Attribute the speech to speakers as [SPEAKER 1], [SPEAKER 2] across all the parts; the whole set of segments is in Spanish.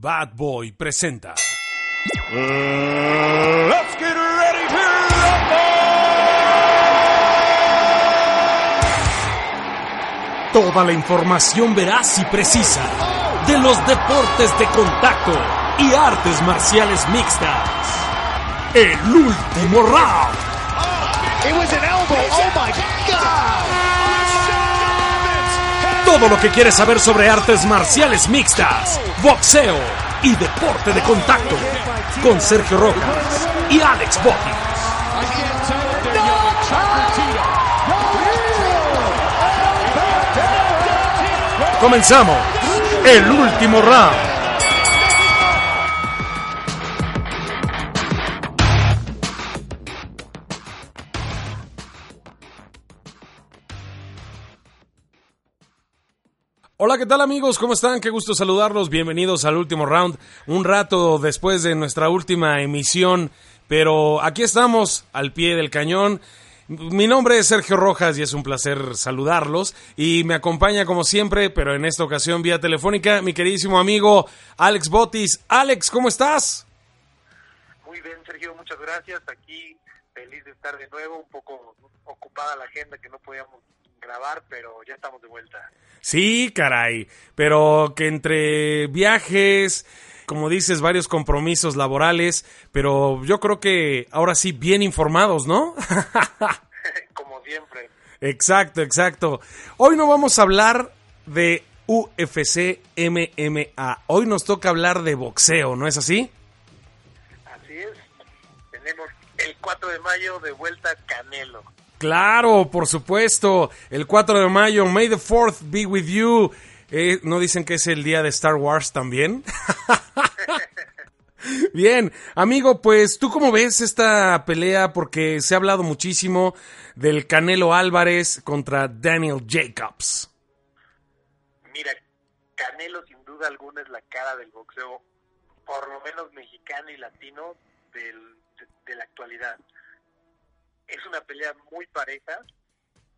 [SPEAKER 1] Bad Boy presenta.
[SPEAKER 2] Let's get ready to
[SPEAKER 1] Toda la información veraz y precisa de los deportes de contacto y artes marciales mixtas. El último round.
[SPEAKER 2] It was an elbow. Oh my God.
[SPEAKER 1] Todo lo que quieres saber sobre artes marciales mixtas, boxeo y deporte de contacto. Con Sergio Rojas y Alex Botti. Comenzamos. El último round. Hola, ¿qué tal amigos? ¿Cómo están? Qué gusto saludarlos. Bienvenidos al último round. Un rato después de nuestra última emisión, pero aquí estamos al pie del cañón. Mi nombre es Sergio Rojas y es un placer saludarlos. Y me acompaña como siempre, pero en esta ocasión vía telefónica, mi queridísimo amigo Alex Botis. Alex, ¿cómo estás?
[SPEAKER 3] Muy bien, Sergio, muchas gracias. Aquí feliz de estar de nuevo, un poco ocupada la agenda que no podíamos grabar, pero ya estamos de vuelta.
[SPEAKER 1] Sí, caray, pero que entre viajes, como dices, varios compromisos laborales, pero yo creo que ahora sí bien informados, ¿no?
[SPEAKER 3] Como siempre.
[SPEAKER 1] exacto, exacto. Hoy no vamos a hablar de UFC MMA. Hoy nos toca hablar de boxeo, ¿no es así?
[SPEAKER 3] Así es. Tenemos el 4 de mayo de vuelta Canelo.
[SPEAKER 1] Claro, por supuesto. El 4 de mayo, May the 4th be with you. Eh, ¿No dicen que es el día de Star Wars también? Bien, amigo, pues tú cómo ves esta pelea porque se ha hablado muchísimo del Canelo Álvarez contra Daniel Jacobs.
[SPEAKER 3] Mira, Canelo sin duda alguna es la cara del boxeo, por lo menos mexicano y latino del- de, de la actualidad. Es una pelea muy pareja.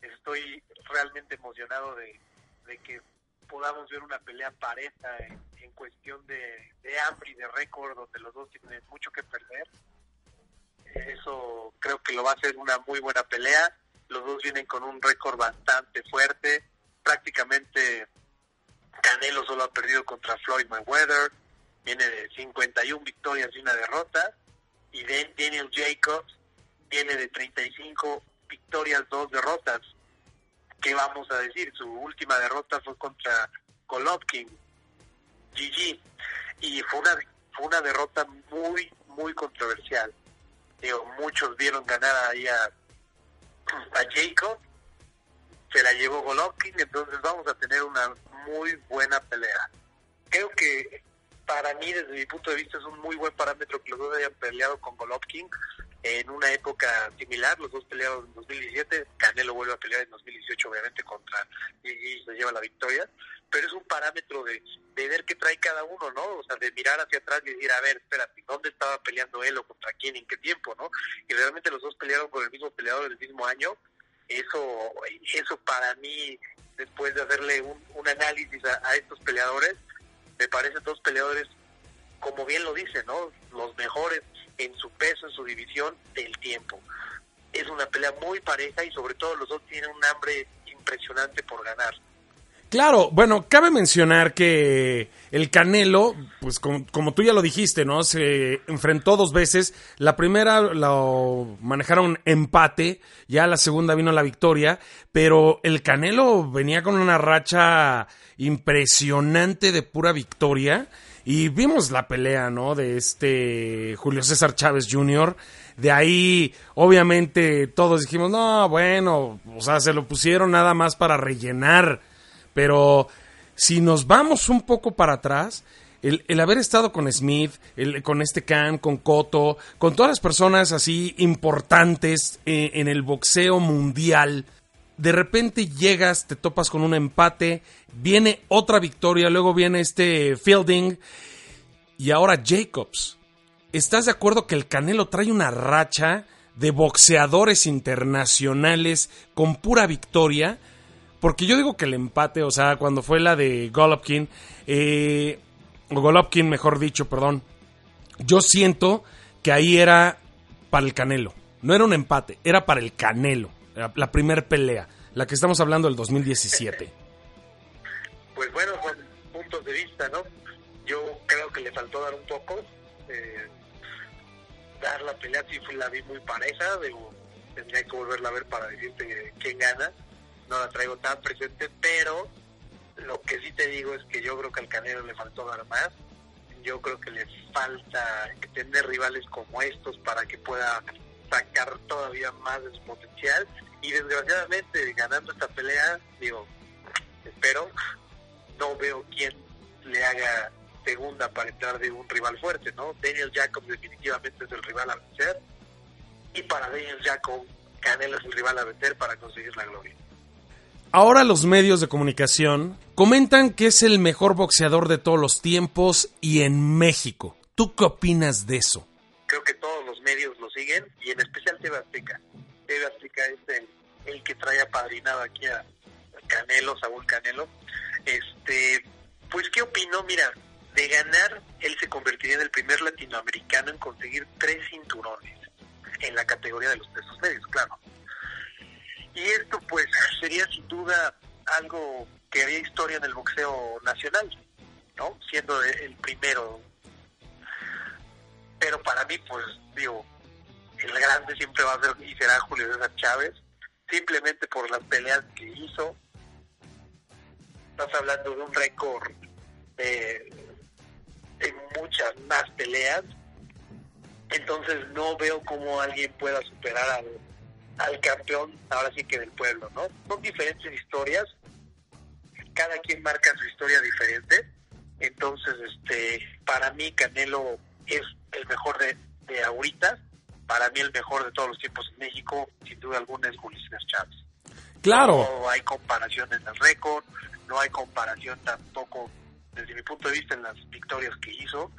[SPEAKER 3] Estoy realmente emocionado de, de que podamos ver una pelea pareja en, cuestión de, de hambre y de récord, donde los dos tienen mucho que perder. Eso creo que lo va a ser una muy buena pelea. Los dos vienen con un récord bastante fuerte. Prácticamente Canelo solo ha perdido contra Floyd Mayweather. Viene de 51 victorias y una derrota. Y Dan- Daniel Jacobs viene de 35 victorias, dos derrotas. ¿Qué vamos a decir? Su última derrota fue contra Golovkin, GG. Y fue una, fue una derrota muy, muy controversial. Digo, muchos vieron ganar ahí a, a Jacob, se la llevó Golovkin, entonces vamos a tener una muy buena pelea. Creo que para mí, desde mi punto de vista, es un muy buen parámetro que los dos hayan peleado con Golovkin en una época similar. Los dos pelearon en 2017, Canelo vuelve a pelear en 2018, obviamente, contra y se lleva la victoria. Pero es un parámetro de, de ver qué trae cada uno, ¿no? O sea, de mirar hacia atrás y decir, a ver, espérate, ¿dónde estaba peleando él o contra quién, en qué tiempo, ¿no? Y realmente los dos pelearon con el mismo peleador en el mismo año. Eso, eso para mí, después de hacerle un, análisis a, a estos peleadores, me parecen dos peleadores, como bien lo dice, ¿no? Los mejores en su peso, en su división del tiempo. Es una pelea muy pareja y sobre todo los dos tienen un hambre impresionante por ganar.
[SPEAKER 1] Claro, bueno, cabe mencionar que el Canelo, pues como, tú ya lo dijiste, ¿no? Se enfrentó dos veces. La primera lo manejaron empate, ya la segunda vino la victoria, pero el Canelo venía con una racha impresionante de pura victoria. Y vimos la pelea, ¿no? De este Julio César Chávez Jr. De ahí, obviamente, todos dijimos, no, bueno, o sea, se lo pusieron nada más para rellenar. Pero si nos vamos un poco para atrás, el, el haber estado con Smith, con este Khan, con Cotto, con todas las personas así importantes eh, en el boxeo mundial, de repente llegas, te topas con un empate, viene otra victoria, luego viene este Fielding y ahora Jacobs. ¿Estás de acuerdo que el Canelo trae una racha de boxeadores internacionales con pura victoria? Porque yo digo que el empate, o sea, cuando fue la de Golovkin, eh, o Golovkin, mejor dicho, perdón, yo siento que ahí era para el Canelo. No era un empate, era para el Canelo. La, la primer pelea, la que estamos hablando del 2017.
[SPEAKER 3] Pues bueno, son puntos de vista, ¿no? Yo creo que le faltó dar un poco. Eh, dar la pelea sí la vi muy pareja. Digo, tendría que volverla a ver para decirte quién gana. No la traigo tan presente, pero lo que sí te digo es que yo creo que al Canelo le faltó dar más. Yo creo que le falta tener rivales como estos para que pueda sacar todavía más de su potencial. Y desgraciadamente, ganando esta pelea, digo, espero, no veo quién le haga segunda para entrar de un rival fuerte, ¿no? Daniel Jacobs definitivamente es el rival a vencer. Y para Daniel Jacobs, Canelo es el rival a vencer para conseguir la gloria.
[SPEAKER 1] Ahora los medios de comunicación comentan que es el mejor boxeador de todos los tiempos y en México. ¿Tú qué opinas de eso?
[SPEAKER 3] Creo que todos los medios lo siguen y en especial TV Azteca. TV Azteca es el, que trae apadrinado aquí a Canelo, Saúl Canelo. Este, pues qué opino, mira, de ganar él se convertiría en el primer latinoamericano en conseguir tres cinturones en la categoría de los pesos medios, claro. Y esto pues sería sin duda algo que haría historia en el boxeo nacional, ¿no? Siendo el primero. Pero para mí, pues, digo, el grande siempre va a ser y será Julio César Chávez, simplemente por las peleas que hizo. Estás hablando de un récord de, muchas más peleas. Entonces no veo cómo alguien pueda superar al, al campeón, ahora sí que del pueblo, ¿no? Son diferentes historias, cada quien marca su historia diferente, entonces, este, para mí Canelo es el mejor de, de ahorita, para mí el mejor de todos los tiempos en México, sin duda alguna es César Chávez.
[SPEAKER 1] Claro.
[SPEAKER 3] No hay comparación en el récord, no hay comparación tampoco, desde mi punto de vista, en las victorias que hizo,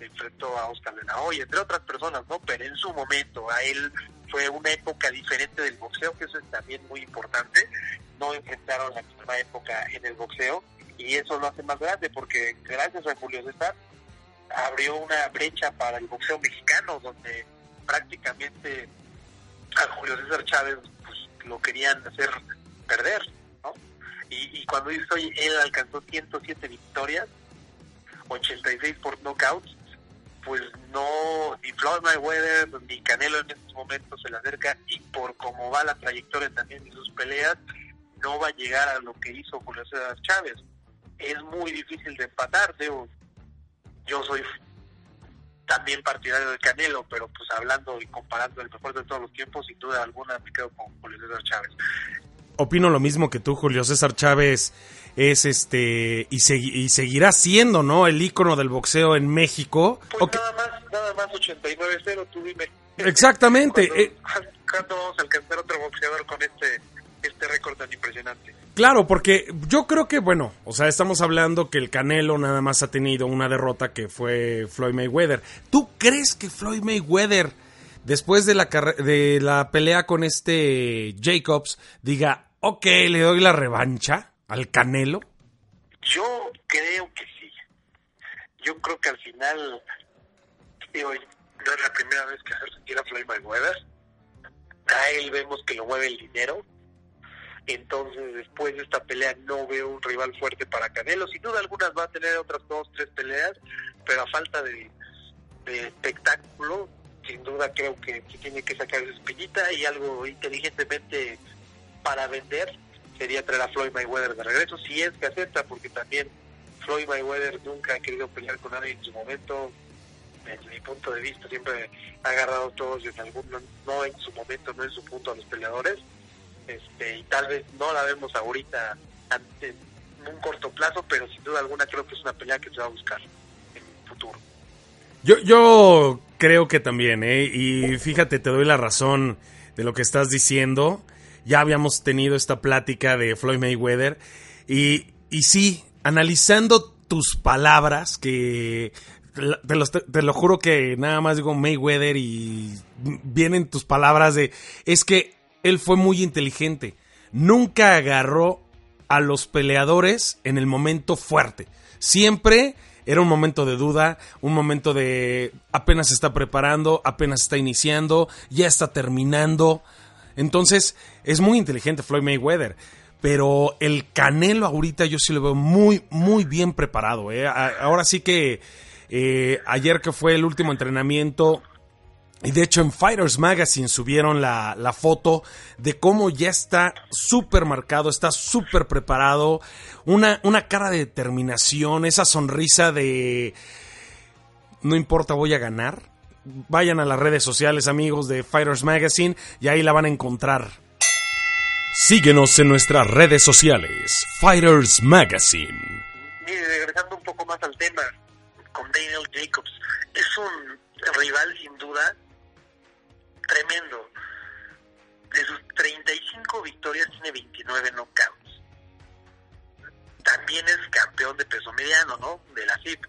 [SPEAKER 3] enfrentó a Oscar de la Hoya, entre otras personas, ¿no? Pero en su momento, a él fue una época diferente del boxeo, que eso es también muy importante. No enfrentaron la misma época en el boxeo y eso lo hace más grande porque gracias a Julio César abrió una brecha para el boxeo mexicano donde prácticamente a Julio César Chávez pues, lo querían hacer perder, ¿no? Y, cuando hizo, él alcanzó 107 victorias, 86 por knockouts, pues no, ni Floyd Mayweather ni Canelo en estos momentos se le acerca y por cómo va la trayectoria también de sus peleas, no va a llegar a lo que hizo Julio César Chávez. Es muy difícil de empatar, digo, yo soy también partidario de Canelo, pero pues hablando y comparando el mejor de todos los tiempos, sin duda alguna me quedo con Julio César Chávez.
[SPEAKER 1] Opino lo mismo que tú, Julio César Chávez es este y, segui y seguirá siendo, ¿no? El ícono del boxeo en México.
[SPEAKER 3] Pues okay. nada más, nada más 89-0, tú dime.
[SPEAKER 1] Exactamente.
[SPEAKER 3] ¿Cuándo, eh... ¿Cuándo, vamos a alcanzar otro boxeador con este este récord tan impresionante?
[SPEAKER 1] Claro, porque yo creo que, bueno, o sea, estamos hablando que el Canelo nada más ha tenido una derrota que fue Floyd Mayweather. ¿Tú crees que Floyd Mayweather, después de la, de la pelea con este Jacobs, diga, ok, le doy la revancha al Canelo?
[SPEAKER 3] Yo creo que sí. Yo creo que al final, digo, no es la primera vez que hace sentir a Floyd Mayweather. A él vemos que lo mueve el dinero entonces después de esta pelea no veo un rival fuerte para Canelo. Sin duda algunas va a tener otras dos, tres peleas, pero a falta de, espectáculo, sin duda creo que, que, tiene que sacar esa espinita y algo inteligentemente para vender sería traer a Floyd Mayweather de regreso, si es que acepta, porque también Floyd Mayweather nunca ha querido pelear con nadie en su momento. Desde mi punto de vista, siempre ha agarrado todos en algún, no en su momento, no en su punto a los peleadores este y tal vez no la vemos ahorita ante, un corto plazo, pero sin duda alguna creo que es una pelea que se va a buscar en el futuro.
[SPEAKER 1] Yo, yo creo que también, ¿eh? Y fíjate, te doy la razón de lo que estás diciendo. Ya habíamos tenido esta plática de Floyd Mayweather. Y, y sí, analizando tus palabras, que te te lo, juro que nada más digo Mayweather y vienen tus palabras de... Es que él fue muy inteligente. Nunca agarró a los peleadores en el momento fuerte. Siempre era un momento de duda, un momento de apenas está preparando, apenas está iniciando, ya está terminando. Entonces, es muy inteligente Floyd Mayweather. Pero el Canelo ahorita yo sí lo veo muy, muy bien preparado. ¿eh? Ahora sí que eh, ayer que fue el último entrenamiento, y de hecho en Fighters Magazine subieron la, la foto de cómo ya está súper marcado, está súper preparado, una, una cara de determinación, esa sonrisa de no importa, voy a ganar. Vayan a las redes sociales amigos de Fighters Magazine y ahí la van a encontrar. Síguenos en nuestras redes sociales, Fighters Magazine.
[SPEAKER 3] Mire, regresando un poco más al tema, con Daniel Jacobs, es un rival sin duda tremendo. De sus 35 victorias tiene 29 knockouts. También es campeón de peso mediano, ¿no? De la FIP.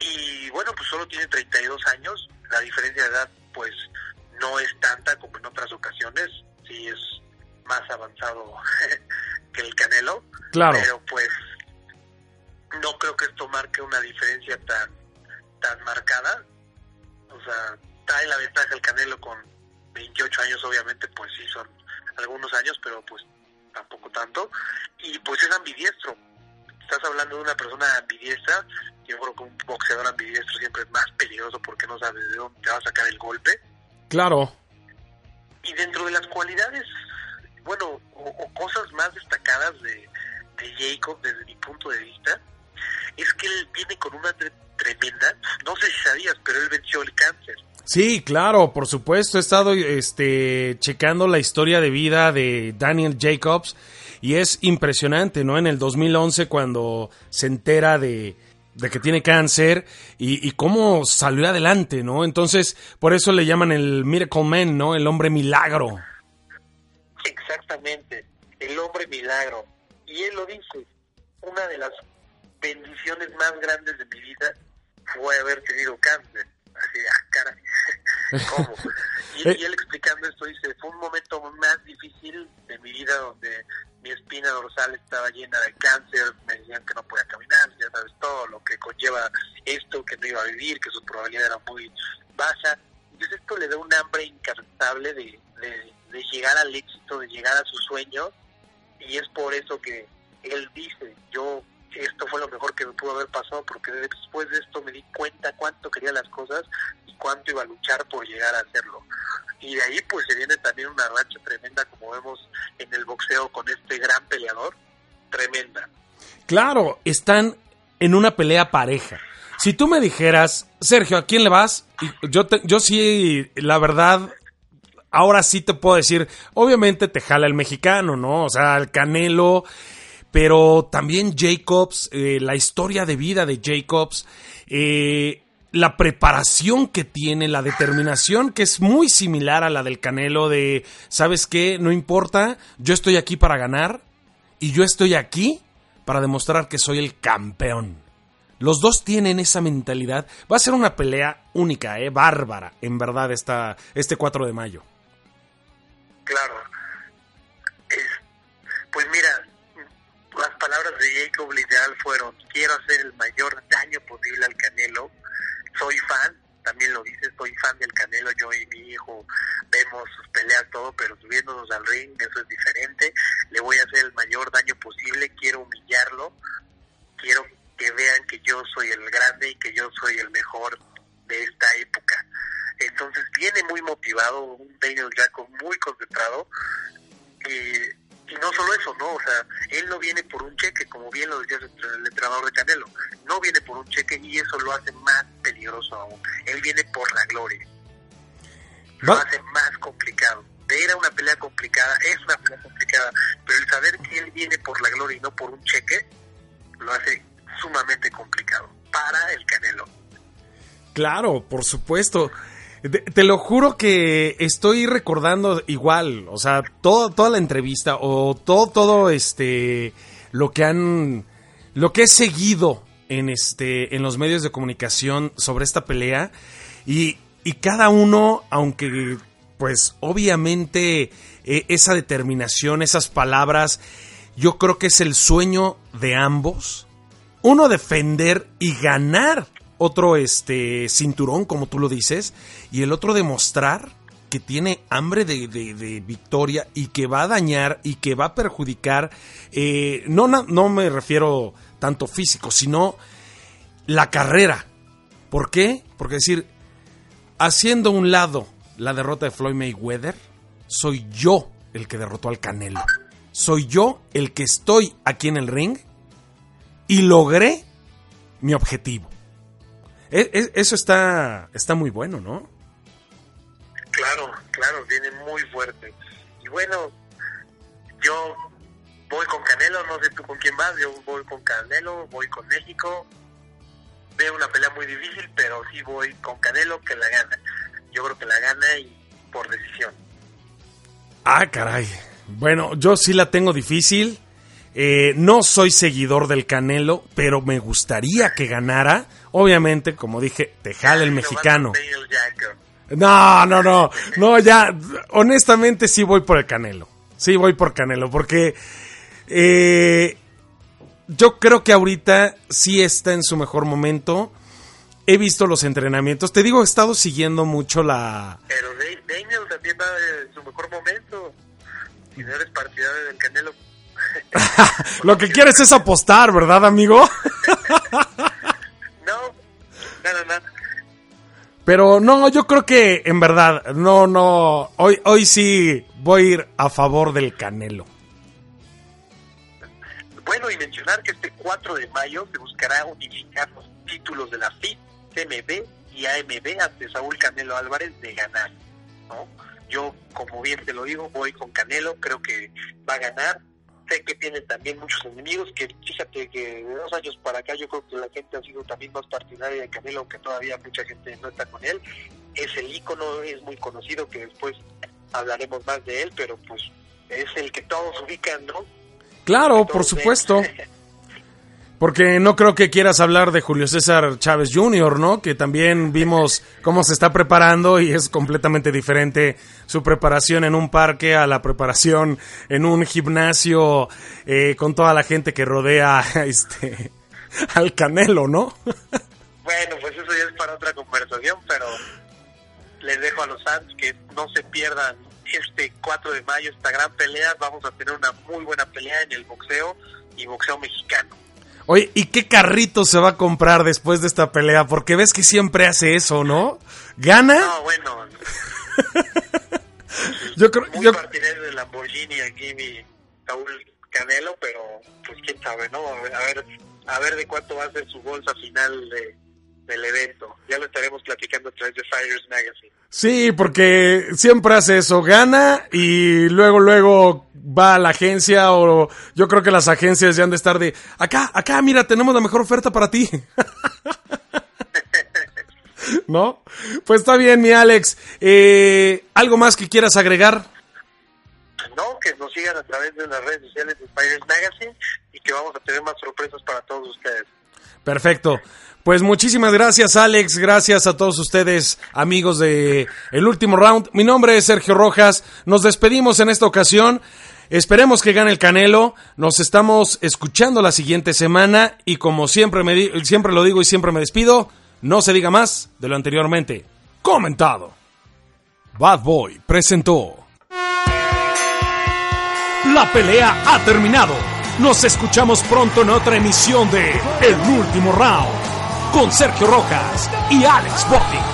[SPEAKER 3] Y bueno, pues solo tiene 32 años. La diferencia de edad, pues, no es tanta como en otras ocasiones. Sí es más avanzado que el Canelo.
[SPEAKER 1] Claro.
[SPEAKER 3] Pero pues no creo que esto marque una diferencia tan tan marcada. O sea, trae la ventaja el Canelo con 28 años, obviamente, pues sí son algunos años, pero pues tampoco tanto. Y pues es ambidiestro. Estás hablando de una persona ambidiestra. Yo creo que un boxeador ambidiestro siempre es más peligroso porque no sabes de dónde te va a sacar el golpe.
[SPEAKER 1] Claro.
[SPEAKER 3] Y dentro de las cualidades, bueno, o, o cosas más destacadas de, de Jacob desde mi punto de vista, es que él viene con una tre tremenda, no sé si sabías, pero él venció el cáncer.
[SPEAKER 1] Sí, claro, por supuesto. He estado este, checando la historia de vida de Daniel Jacobs y es impresionante, ¿no? En el 2011 cuando se entera de, de que tiene cáncer y, y, cómo salió adelante, ¿no? Entonces, por eso le llaman el Miracle Man, ¿no? El hombre milagro.
[SPEAKER 3] Exactamente, el hombre milagro. Y él lo dice, una de las bendiciones más grandes de mi vida fue haber tenido cáncer. Así, ah, caray, ¿cómo? Y, y, él explicando esto dice, fue un momento más difícil de mi vida donde mi espina dorsal estaba llena de cáncer, me decían que no podía caminar, ya sabes todo lo que conlleva esto, que no iba a vivir, que su probabilidad era muy baja. Entonces esto le da un hambre incansable de, de, de llegar al éxito, de llegar a su sueño, y es por eso que él dice, yo esto fue lo mejor que me pudo haber pasado porque después de esto me di cuenta cuánto quería las cosas y cuánto iba a luchar por llegar a hacerlo. Y de ahí pues se viene también una racha tremenda como vemos en el boxeo con este gran peleador, tremenda.
[SPEAKER 1] Claro, están en una pelea pareja. Si tú me dijeras, Sergio, ¿a quién le vas? Yo, te, yo sí, la verdad, ahora sí te puedo decir, obviamente te jala el mexicano, ¿no? O sea, el Canelo, pero también Jacobs, eh, la historia de vida de Jacobs, eh, la preparación que tiene, la determinación que es muy similar a la del Canelo de, ¿sabes qué? No importa, yo estoy aquí para ganar y yo estoy aquí para demostrar que soy el campeón. Los dos tienen esa mentalidad. Va a ser una pelea única, ¿eh? bárbara, en verdad, esta, este 4 de mayo.
[SPEAKER 3] Claro. Es, pues mira, de Jacob literal fueron, quiero hacer el mayor daño posible al Canelo, soy fan, también lo dice, soy fan del Canelo, yo y mi hijo vemos sus peleas, todo, pero subiéndonos al ring, eso es diferente, le voy a hacer el mayor daño posible, quiero humillarlo, quiero que vean que yo soy el grande y que yo soy el mejor de esta época. Entonces viene muy motivado, un Daniel Jacob muy concentrado, y y no solo eso, ¿no? O sea, él no viene por un cheque, como bien lo decía el entrenador de Canelo, no viene por un cheque y eso lo hace más peligroso aún. Él viene por la gloria. Lo hace más complicado. era una pelea complicada, es una pelea complicada, pero el saber que él viene por la gloria y no por un cheque, lo hace sumamente complicado para el Canelo.
[SPEAKER 1] Claro, por supuesto. Te, lo juro que estoy recordando igual, o sea, todo, toda la entrevista o todo, todo este, lo que han, lo que he seguido en este, en los medios de comunicación sobre esta pelea y, y cada uno, aunque pues obviamente eh, esa determinación, esas palabras, yo creo que es el sueño de ambos. Uno defender y ganar otro este cinturón, como tú lo dices, y el otro demostrar que tiene hambre de, de- victoria y que va a dañar y que va a perjudicar, eh, no, na- no me refiero tanto físico, sino la carrera. ¿Por qué? Porque decir, haciendo un lado la derrota de Floyd Mayweather, soy yo el que derrotó al Canelo. Soy yo el que estoy aquí en el ring y logré mi objetivo. Eso está, está muy bueno, ¿no?
[SPEAKER 3] Claro, claro, viene muy fuerte. Y bueno, yo voy con Canelo, no sé tú con quién vas, yo voy con Canelo, voy con México. Veo una pelea muy difícil, pero sí voy con Canelo que la gana. Yo creo que la gana y por decisión.
[SPEAKER 1] Ah, caray. Bueno, yo sí la tengo difícil. Eh, no soy seguidor del Canelo, pero me gustaría que ganara. Obviamente, como dije, te jala el mexicano. No, no, no. No, ya. Honestamente, sí voy por el Canelo. Sí voy por Canelo, porque eh, yo creo que ahorita sí está en su mejor momento. He visto los entrenamientos. Te digo, he estado siguiendo mucho la.
[SPEAKER 3] Pero Da- Daniel también va en su mejor momento. Si no eres partidario del Canelo.
[SPEAKER 1] Lo que quieres es apostar, ¿verdad, amigo?
[SPEAKER 3] No, nada, nada.
[SPEAKER 1] Pero no, yo creo que en verdad, no, no. Hoy, hoy sí voy a ir a favor del Canelo.
[SPEAKER 3] Bueno, y mencionar que este 4 de mayo se buscará unificar los títulos de la FIT, CMB y AMB ante Saúl Canelo Álvarez de ganar. ¿no? Yo, como bien te lo digo, voy con Canelo, creo que va a ganar. Sé que tiene también muchos enemigos, que fíjate que de dos años para acá yo creo que la gente ha sido también más partidaria de Canelo, aunque todavía mucha gente no está con él. Es el ícono, es muy conocido, que después hablaremos más de él, pero pues es el que todos ubican, ¿no?
[SPEAKER 1] Claro, por
[SPEAKER 3] ven.
[SPEAKER 1] Porque no creo que quieras hablar de Julio César Chávez Jr., ¿no? Que también vimos cómo se está preparando y es completamente diferente su preparación en un parque a la preparación en un gimnasio eh, con toda la gente que rodea este al Canelo, ¿no?
[SPEAKER 3] Bueno, pues eso ya es para otra conversación, pero les dejo a los fans que no se pierdan este 4 de mayo esta gran pelea. Vamos a tener una muy buena pelea en el boxeo y boxeo mexicano.
[SPEAKER 1] Oye, ¿y qué carrito se va a comprar después de esta pelea? Porque ves que siempre hace eso, ¿no? ¿Gana?
[SPEAKER 3] No, bueno,
[SPEAKER 1] Yo creo,
[SPEAKER 3] muy
[SPEAKER 1] yo,
[SPEAKER 3] partidario de Lamborghini aquí mi Saúl Canelo, pero pues quién sabe, ¿no? A ver, a ver, a ver de cuánto va a ser su bolsa final de, del evento. Ya lo estaremos platicando a través de Fighters Magazine.
[SPEAKER 1] Sí, porque siempre hace eso, gana y luego, luego va a la agencia o yo creo que las agencias ya han de estar de, acá, acá, mira, tenemos la mejor oferta para ti. ¿No? Pues está bien, mi Alex. Eh, ¿Algo más que quieras agregar?
[SPEAKER 3] no, que nos sigan a través de las redes sociales de Spiders Magazine y que vamos a tener más sorpresas para todos ustedes.
[SPEAKER 1] Perfecto. Pues muchísimas gracias, Alex. Gracias a todos ustedes, amigos de El Último Round. Mi nombre es Sergio Rojas. Nos despedimos en esta ocasión. Esperemos que gane el Canelo. Nos estamos escuchando la siguiente semana y como siempre siempre lo digo y siempre me despido, no se diga más de lo anteriormente comentado. Bad Boy presentó. La pelea ha terminado. Nos escuchamos pronto en otra emisión de El Último Round con Sergio Rojas y Alex Bottins.